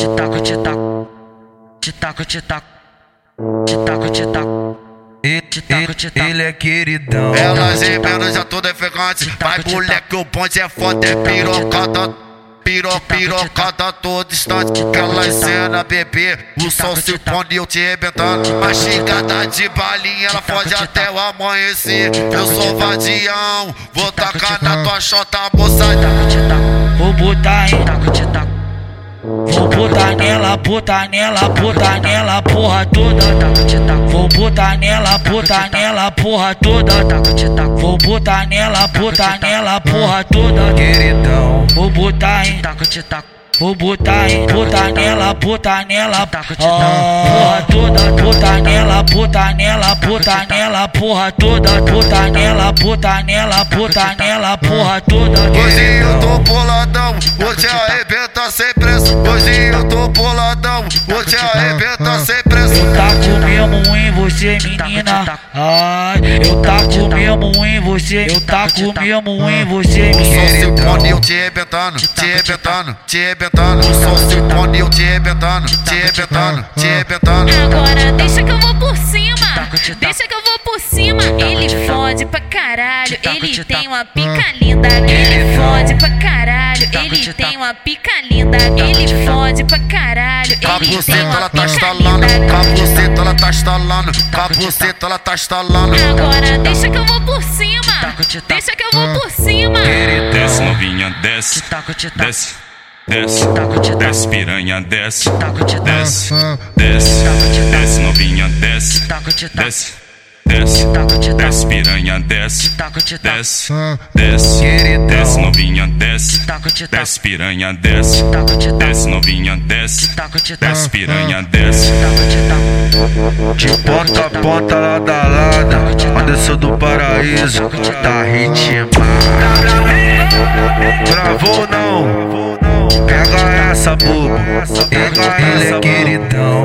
te taco, te taco, te taco, te taco, te taco, te taco. Ele, é queridão. Elas emendam já tudo é ficante. Vai moleque, o ponte é foda, é pirocada. Piro, pirocada todo instante. Aquela cena, bebê. O sol se pondo e eu te arrebentando. Uma xingada de balinha, ela foge até o amanhecer. Eu sou vadião, vou tacar na tua chota, moça. Te taco, Vou botar nela, botar nela, botar nela, porra toda. Vou botar nela, botar nela, porra toda. Vou botar nela, botar nela, porra toda. Queridão. Vou botar em, vou botar em, botar nela, botar nela, porra toda. Botar nela, botar nela, botar nela, porra toda. Botar nela, botar nela, botar nela, porra toda. Hoje eu tô boladão, vou te arrebentar sem preço. Eu taco mesmo em você, menina. Ai, eu taco mesmo em você. Eu taco mesmo em você, O sol se menina. pone eu te arrebentando, te arrebentando, te arrebentando. O sol se pone eu te arrebentando, te arrebentando, te arrebentando. Agora deixa que eu vou por cima. Deixa que eu vou por cima. Ele fode pra caralho. Ele te tem uma pica linda. Ele fode pra caralho. Ele te tem uma pica linda. Ele fode pra caralho. Ele tem uma tá pica linda. capuceta ela tá estalando, capuceta ela tá estalando. Agora deixa que eu vou por cima. te taco. Deixa que eu vou por cima. Desce novinha, desce, desce, desce, desce piranha, desce, te taco, desce, desce, desce novinha, desce, desce, desce, desce piranha, desce, taco, te taco, desce, desce, desce novinha, desce, desce piranha, desce, desce novinha, desce, taco, te taco, desce piranha, desce. De ponta a ponta, lado a do Paraíso, tá ritmado. Travou não? Pega essa, bobo. Ele é queridão.